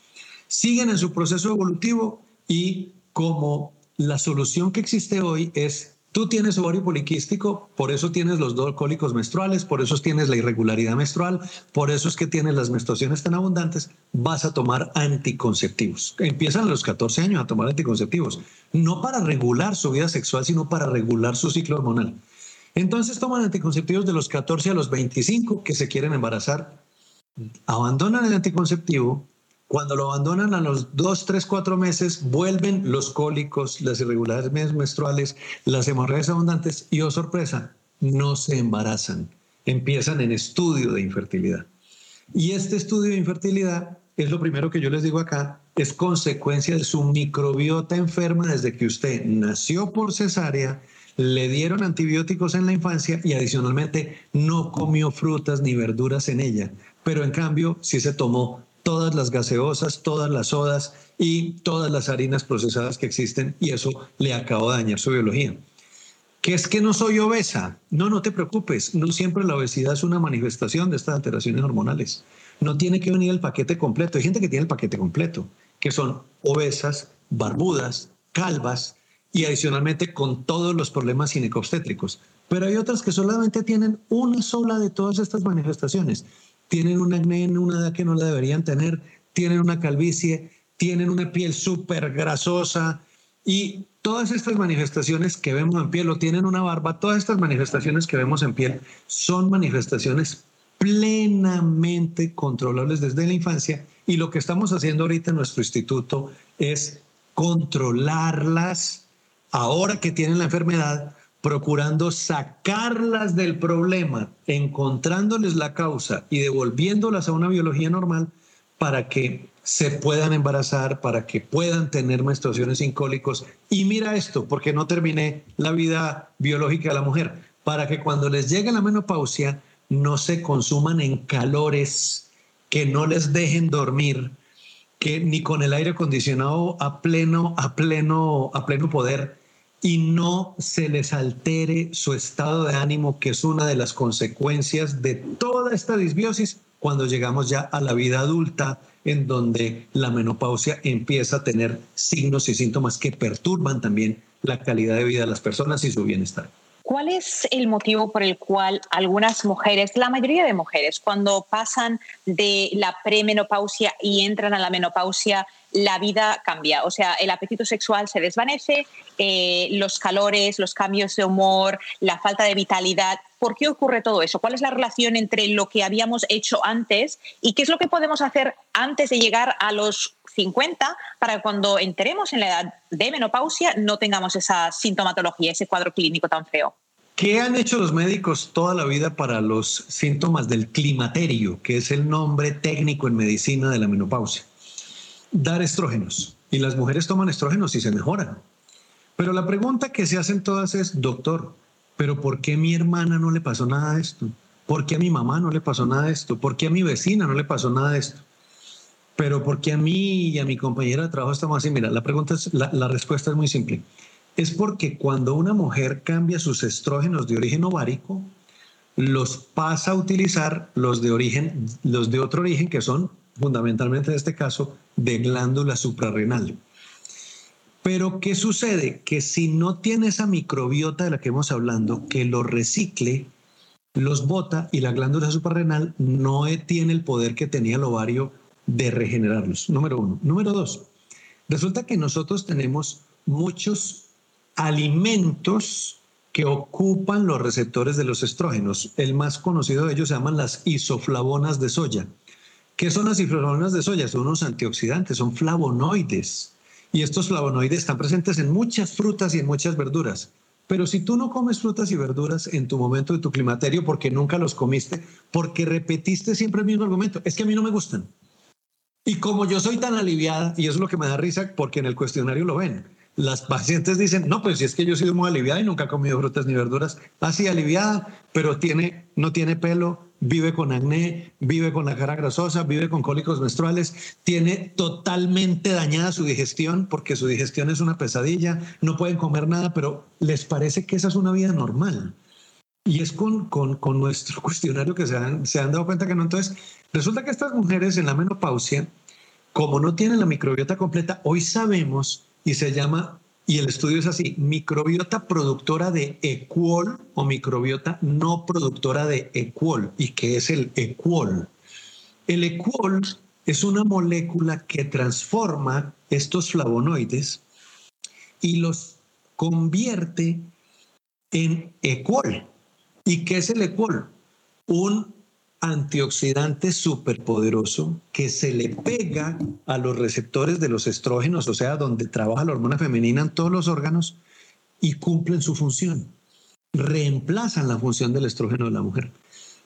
siguen en su proceso evolutivo y como la solución que existe hoy es Tú tienes ovario poliquístico, por eso tienes los dos cólicos menstruales, por eso tienes la irregularidad menstrual, por eso es que tienes las menstruaciones tan abundantes, vas a tomar anticonceptivos. Empiezan a los 14 años a tomar anticonceptivos, no para regular su vida sexual, sino para regular su ciclo hormonal. Entonces toman anticonceptivos de los 14 a los 25 que se quieren embarazar, abandonan el anticonceptivo, cuando lo abandonan a los dos, tres, cuatro meses, vuelven los cólicos, las irregularidades menstruales, las hemorragias abundantes y, oh sorpresa, no se embarazan. Empiezan en estudio de infertilidad. Y este estudio de infertilidad es lo primero que yo les digo acá, es consecuencia de su microbiota enferma desde que usted nació por cesárea, le dieron antibióticos en la infancia y adicionalmente no comió frutas ni verduras en ella, pero en cambio sí se tomó todas las gaseosas, todas las sodas y todas las harinas procesadas que existen y eso le acabó de dañar su biología. ¿Qué es que no soy obesa? No, no te preocupes, no siempre la obesidad es una manifestación de estas alteraciones hormonales. No tiene que venir el paquete completo. Hay gente que tiene el paquete completo, que son obesas, barbudas, calvas y adicionalmente con todos los problemas ginecobstétricos. Pero hay otras que solamente tienen una sola de todas estas manifestaciones tienen una edad que no la deberían tener, tienen una calvicie, tienen una piel súper grasosa y todas estas manifestaciones que vemos en piel o tienen una barba, todas estas manifestaciones que vemos en piel son manifestaciones plenamente controlables desde la infancia y lo que estamos haciendo ahorita en nuestro instituto es controlarlas ahora que tienen la enfermedad procurando sacarlas del problema, encontrándoles la causa y devolviéndolas a una biología normal para que se puedan embarazar, para que puedan tener menstruaciones sin cólicos. Y mira esto, porque no terminé la vida biológica de la mujer, para que cuando les llegue la menopausia no se consuman en calores que no les dejen dormir, que ni con el aire acondicionado a pleno, a pleno, a pleno poder y no se les altere su estado de ánimo, que es una de las consecuencias de toda esta disbiosis cuando llegamos ya a la vida adulta, en donde la menopausia empieza a tener signos y síntomas que perturban también la calidad de vida de las personas y su bienestar. ¿Cuál es el motivo por el cual algunas mujeres, la mayoría de mujeres, cuando pasan de la premenopausia y entran a la menopausia, la vida cambia? O sea, el apetito sexual se desvanece, eh, los calores, los cambios de humor, la falta de vitalidad ¿por qué ocurre todo eso? ¿Cuál es la relación entre lo que habíamos hecho antes y qué es lo que podemos hacer antes de llegar a los 50 para cuando entremos en la edad de menopausia no tengamos esa sintomatología, ese cuadro clínico tan feo? ¿Qué han hecho los médicos toda la vida para los síntomas del climaterio, que es el nombre técnico en medicina de la menopausia? Dar estrógenos. Y las mujeres toman estrógenos y se mejoran. Pero la pregunta que se hacen todas es, doctor, ¿pero por qué a mi hermana no le pasó nada de esto? ¿Por qué a mi mamá no le pasó nada de esto? ¿Por qué a mi vecina no le pasó nada de esto? Pero ¿por qué a mí y a mi compañera de trabajo estamos así? Mira, la pregunta es, la, respuesta es muy simple es porque cuando una mujer cambia sus estrógenos de origen ovárico, los pasa a utilizar los de origen, los de otro origen, que son fundamentalmente en este caso de glándula suprarrenal. Pero ¿qué sucede? Que si no tiene esa microbiota de la que hemos hablando, que lo recicle, los bota y la glándula suprarrenal no tiene el poder que tenía el ovario de regenerarlos. Número uno. Número dos, resulta que nosotros tenemos muchos alimentos que ocupan los receptores de los estrógenos. El más conocido de ellos se llaman las isoflavonas de soya. ¿Qué son las isoflavonas de soya? Son unos antioxidantes, son flavonoides. Y estos flavonoides están presentes en muchas frutas y en muchas verduras. Pero si tú no comes frutas y verduras en tu momento de tu climaterio porque nunca los comiste, porque repetiste siempre el mismo argumento, es que a mí no me gustan. Y como yo soy tan aliviada, y eso es lo que me da risa porque en el cuestionario lo ven, las pacientes dicen, no, pues si es que yo sido muy aliviada y nunca he comido frutas ni verduras, así aliviada, pero tiene, no tiene pelo, vive con acné, vive con la cara grasosa, vive con cólicos menstruales, tiene totalmente dañada su digestión porque su digestión es una pesadilla, no pueden comer nada, pero les parece que esa es una vida normal. Y es con, con, con nuestro cuestionario que se han, se han dado cuenta que no. Entonces, resulta que estas mujeres en la menopausia, como no tienen la microbiota completa, hoy sabemos y se llama, y el estudio es así, microbiota productora de equol o microbiota no productora de equol. ¿Y qué es el equol? El equol es una molécula que transforma estos flavonoides y los convierte en equol. ¿Y qué es el equol? Un antioxidante superpoderoso que se le pega a los receptores de los estrógenos, o sea, donde trabaja la hormona femenina en todos los órganos y cumplen su función. Reemplazan la función del estrógeno de la mujer.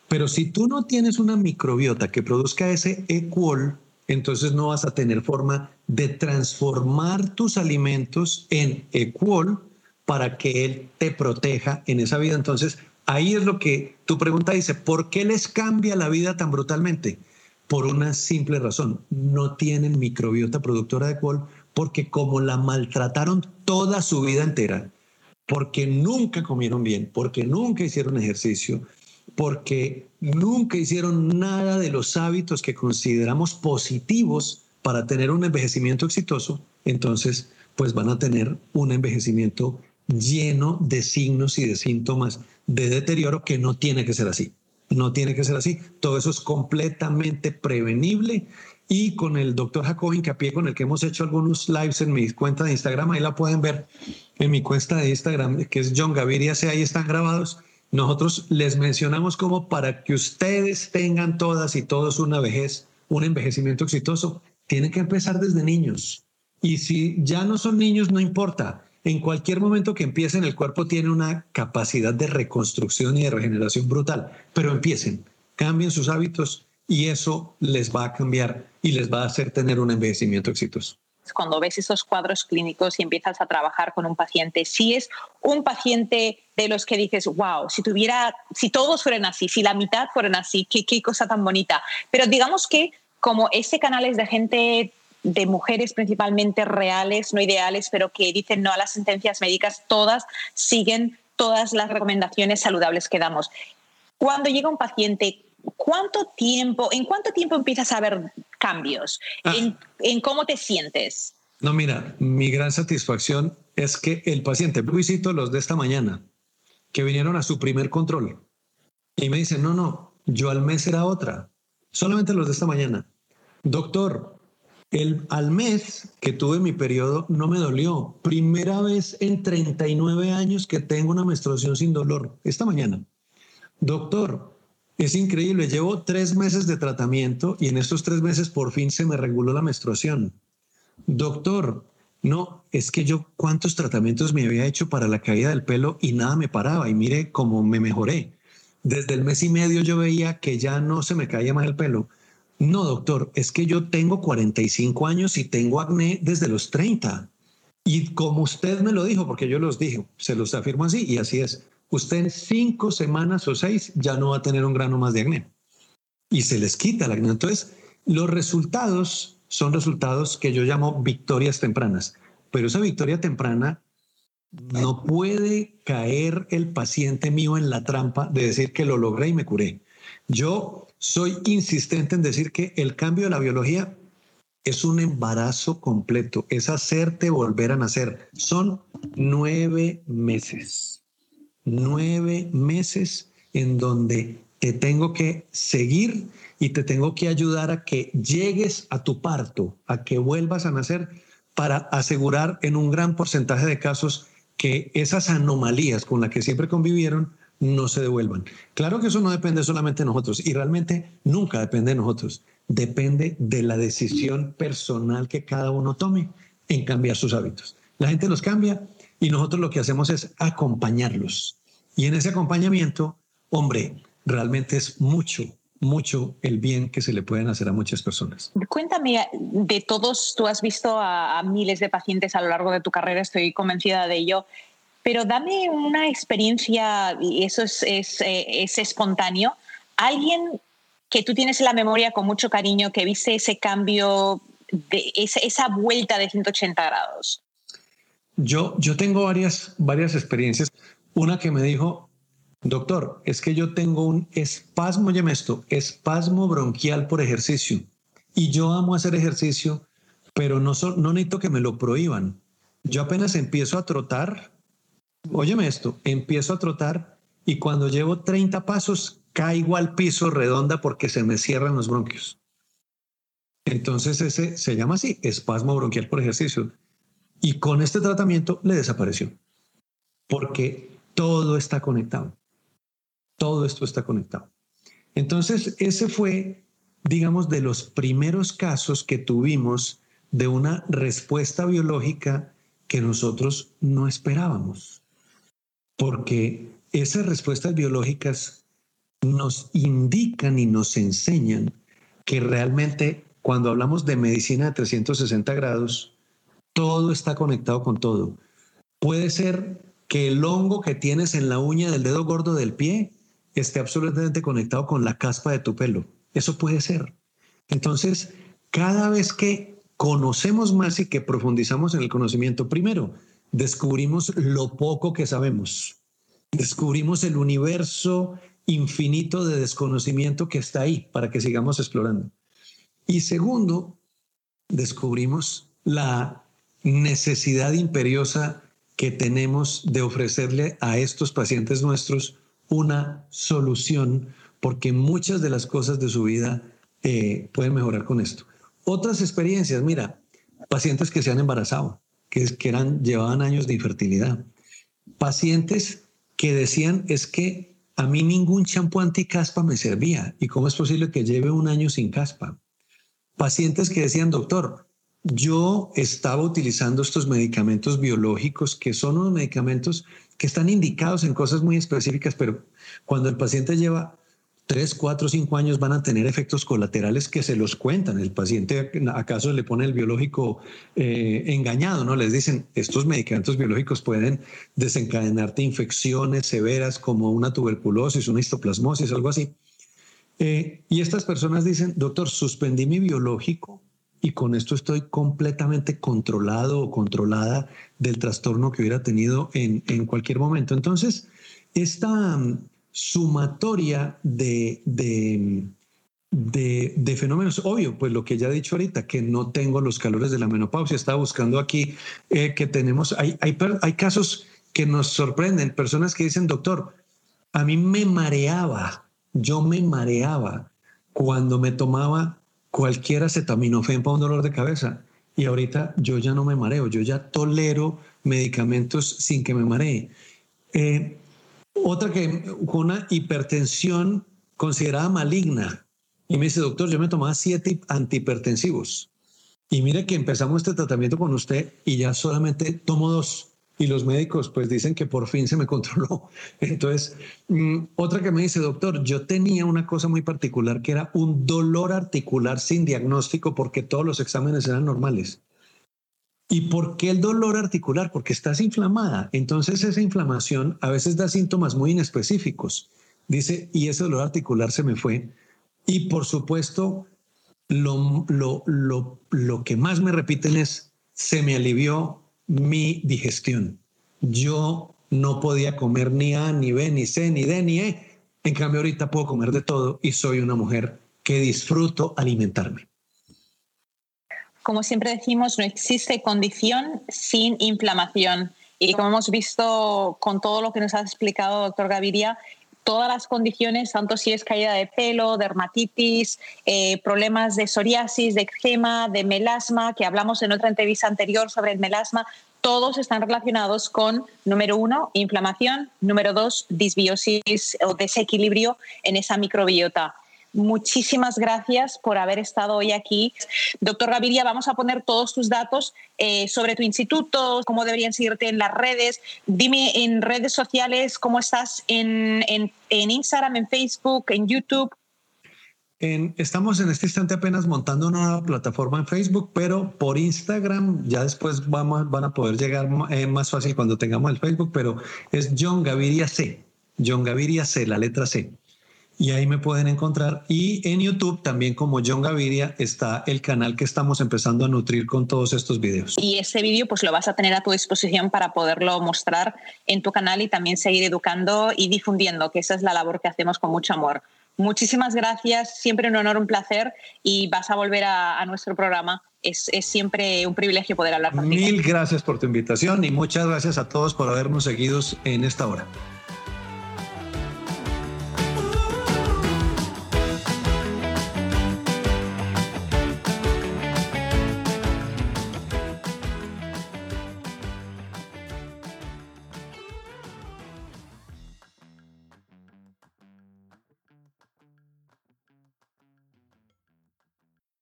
Pero si tú no tienes una microbiota que produzca ese equol, entonces no vas a tener forma de transformar tus alimentos en equol para que él te proteja en esa vida. Entonces Ahí es lo que tu pregunta dice, ¿por qué les cambia la vida tan brutalmente? Por una simple razón, no tienen microbiota productora de alcohol porque como la maltrataron toda su vida entera, porque nunca comieron bien, porque nunca hicieron ejercicio, porque nunca hicieron nada de los hábitos que consideramos positivos para tener un envejecimiento exitoso, entonces pues van a tener un envejecimiento lleno de signos y de síntomas de deterioro que no tiene que ser así. No tiene que ser así. Todo eso es completamente prevenible. Y con el doctor Jacobin pie con el que hemos hecho algunos lives en mi cuenta de Instagram, ahí la pueden ver en mi cuenta de Instagram, que es John Gaviria, ahí están grabados. Nosotros les mencionamos como para que ustedes tengan todas y todos una vejez, un envejecimiento exitoso, tienen que empezar desde niños. Y si ya no son niños, no importa en cualquier momento que empiecen, el cuerpo tiene una capacidad de reconstrucción y de regeneración brutal, pero empiecen, cambien sus hábitos y eso les va a cambiar y les va a hacer tener un envejecimiento exitoso cuando ves esos cuadros clínicos y empiezas a trabajar con un paciente, si es un paciente de los que dices, wow, si tuviera, si todos fueran así, si la mitad fueran así, qué, qué cosa tan bonita. Pero digamos que como ese canal es de gente de mujeres principalmente reales, no ideales, pero que dicen no a las sentencias médicas, todas siguen todas las recomendaciones saludables que damos. Cuando llega un paciente, ¿cuánto tiempo, en cuánto tiempo empiezas a ver cambios? Ah. En, cómo te sientes? No, mira, mi gran satisfacción es que el paciente, Luisito, los de esta mañana, que vinieron a su primer control, y me dicen, no, no, yo al mes era otra, solamente los de esta mañana. Doctor, el, al mes que tuve mi periodo no me dolió. Primera vez en 39 años que tengo una menstruación sin dolor. Esta mañana. doctor, es increíble, llevo tres meses de tratamiento y en estos tres meses por fin se me reguló la menstruación. Doctor, no, es que yo cuántos tratamientos me había hecho para la caída del pelo y nada me paraba y mire cómo me mejoré. Desde el mes y medio yo veía que ya no se me caía más el pelo. No, doctor, es que yo tengo 45 años y tengo acné desde los 30. Y como usted me lo dijo, porque yo los dije, se los afirmo así y así es. Usted en cinco semanas o seis ya no va a tener un grano más de acné. Y se les quita el acné. Entonces, los resultados son resultados que yo llamo victorias tempranas. Pero esa victoria temprana no puede caer el paciente mío en la trampa de decir que lo logré y me curé. Yo soy insistente en decir que el cambio de la biología es un embarazo completo, es hacerte volver a nacer. Son nueve meses, nueve meses en donde te tengo que seguir y te tengo que ayudar a que llegues a tu parto, a que vuelvas a nacer para asegurar en un gran porcentaje de casos que esas anomalías con las que siempre convivieron no se devuelvan. Claro que eso no depende solamente de nosotros y realmente nunca depende de nosotros. Depende de la decisión personal que cada uno tome en cambiar sus hábitos. La gente los cambia y nosotros lo que hacemos es acompañarlos. Y en ese acompañamiento, hombre, realmente es mucho, mucho el bien que se le pueden hacer a muchas personas. Cuéntame, de todos, tú has visto a, miles de pacientes a lo largo de tu carrera, estoy convencida de ello, pero dame una experiencia, y eso es, es, eh, es espontáneo, alguien que tú tienes en la memoria con mucho cariño, que viste ese cambio, de esa, esa vuelta de 180 grados. Yo, yo tengo varias, varias experiencias. Una que me dijo, Doctor, es que yo tengo un espasmo, llame esto, espasmo bronquial por ejercicio. Y yo amo hacer ejercicio, pero no, no necesito que me lo prohíban. Yo apenas empiezo a trotar, óyeme esto, empiezo a trotar y cuando llevo 30 pasos caigo al piso redonda porque se me cierran los bronquios. Entonces ese se llama así, espasmo bronquial por ejercicio. Y con este tratamiento le desapareció, porque todo está conectado. Todo esto está conectado. Entonces, ese fue, digamos, de los primeros casos que tuvimos de una respuesta biológica que nosotros no esperábamos. Porque esas respuestas biológicas nos indican y nos enseñan que realmente cuando hablamos de medicina de 360 grados, todo está conectado con todo. Puede ser que el hongo que tienes en la uña del dedo gordo del pie esté absolutamente conectado con la caspa de tu pelo. Eso puede ser. Entonces, cada vez que conocemos más y que profundizamos en el conocimiento, primero, descubrimos lo poco que sabemos. Descubrimos el universo infinito de desconocimiento que está ahí para que sigamos explorando. Y segundo, descubrimos la necesidad imperiosa que tenemos de ofrecerle a estos pacientes nuestros una solución porque muchas de las cosas de su vida eh, pueden mejorar con esto. Otras experiencias, mira, pacientes que se han embarazado, que, eran, llevaban años de infertilidad, pacientes que decían es que a mí ningún champú anticaspa me servía y cómo es posible que lleve un año sin caspa. Pacientes que decían, doctor, yo estaba utilizando estos medicamentos biológicos que son unos medicamentos que están indicados en cosas muy específicas, pero cuando el paciente lleva tres, cuatro, cinco años van a tener efectos colaterales que se los cuentan. El paciente acaso le pone el biológico eh, engañado, ¿no? Les dicen, estos medicamentos biológicos pueden desencadenarte infecciones severas como una tuberculosis, una histoplasmosis, algo así. Eh, y estas personas dicen, doctor, suspendí mi biológico y con esto estoy completamente controlado o controlada del trastorno que hubiera tenido en, en cualquier momento. Entonces, esta sumatoria de, de, de, fenómenos, obvio, pues lo que ya he dicho ahorita, que no tengo los calores de la menopausia, estaba buscando aquí eh, que tenemos, hay, hay, hay casos que nos sorprenden, personas que dicen, doctor, a mí me mareaba, yo me mareaba cuando me tomaba cualquier acetaminofén para un dolor de cabeza. Y ahorita yo ya no me mareo, yo ya tolero medicamentos sin que me maree. Eh, Otra que con una hipertensión considerada maligna. Y me dice, doctor, yo me tomaba siete antihipertensivos. Y mire que empezamos este tratamiento con usted y ya solamente tomo dos. Y los médicos pues dicen que por fin se me controló. Entonces, mm, otra que me dice, doctor, yo tenía una cosa muy particular que era un dolor articular sin diagnóstico porque todos los exámenes eran normales. ¿Y por qué el dolor articular? Porque estás inflamada. Entonces esa inflamación a veces da síntomas muy inespecíficos. Dice, y ese dolor articular se me fue. Y por supuesto, lo, lo, lo, lo que más me repiten es, se me alivió mi digestión. Yo no podía comer ni A, ni B, ni C, ni D, ni E. En cambio, ahorita puedo comer de todo y soy una mujer que disfruto alimentarme. Como siempre decimos, no existe condición sin inflamación. Y como hemos visto con todo lo que nos ha explicado, doctor Gaviria, todas las condiciones, tanto si es caída de pelo, dermatitis, eh, problemas de psoriasis, de eczema, de melasma, que hablamos en otra entrevista anterior sobre el melasma, todos están relacionados con, número uno, inflamación, número dos, disbiosis o desequilibrio en esa microbiota. Muchísimas gracias por haber estado hoy aquí. Doctor Gaviria, vamos a poner todos tus datos eh, sobre tu instituto, cómo deberían seguirte en las redes. Dime en redes sociales cómo estás en, en, Instagram, en Facebook, en YouTube. estamos en este instante apenas montando una plataforma en Facebook, pero por Instagram ya después vamos, van a poder llegar eh, más fácil cuando tengamos el Facebook, pero es John Gaviria C. John Gaviria C, la letra C y ahí me pueden encontrar. Y en YouTube también como John Gaviria está el canal que estamos empezando a nutrir con todos estos videos. Y ese vídeo pues lo vas a tener a tu disposición para poderlo mostrar en tu canal y también seguir educando y difundiendo, que esa es la labor que hacemos con mucho amor. Muchísimas gracias, siempre un honor, un placer y vas a volver a, nuestro programa. Es, es, siempre un privilegio poder hablar contigo. Mil gracias por tu invitación y muchas gracias a todos por habernos seguido en esta hora.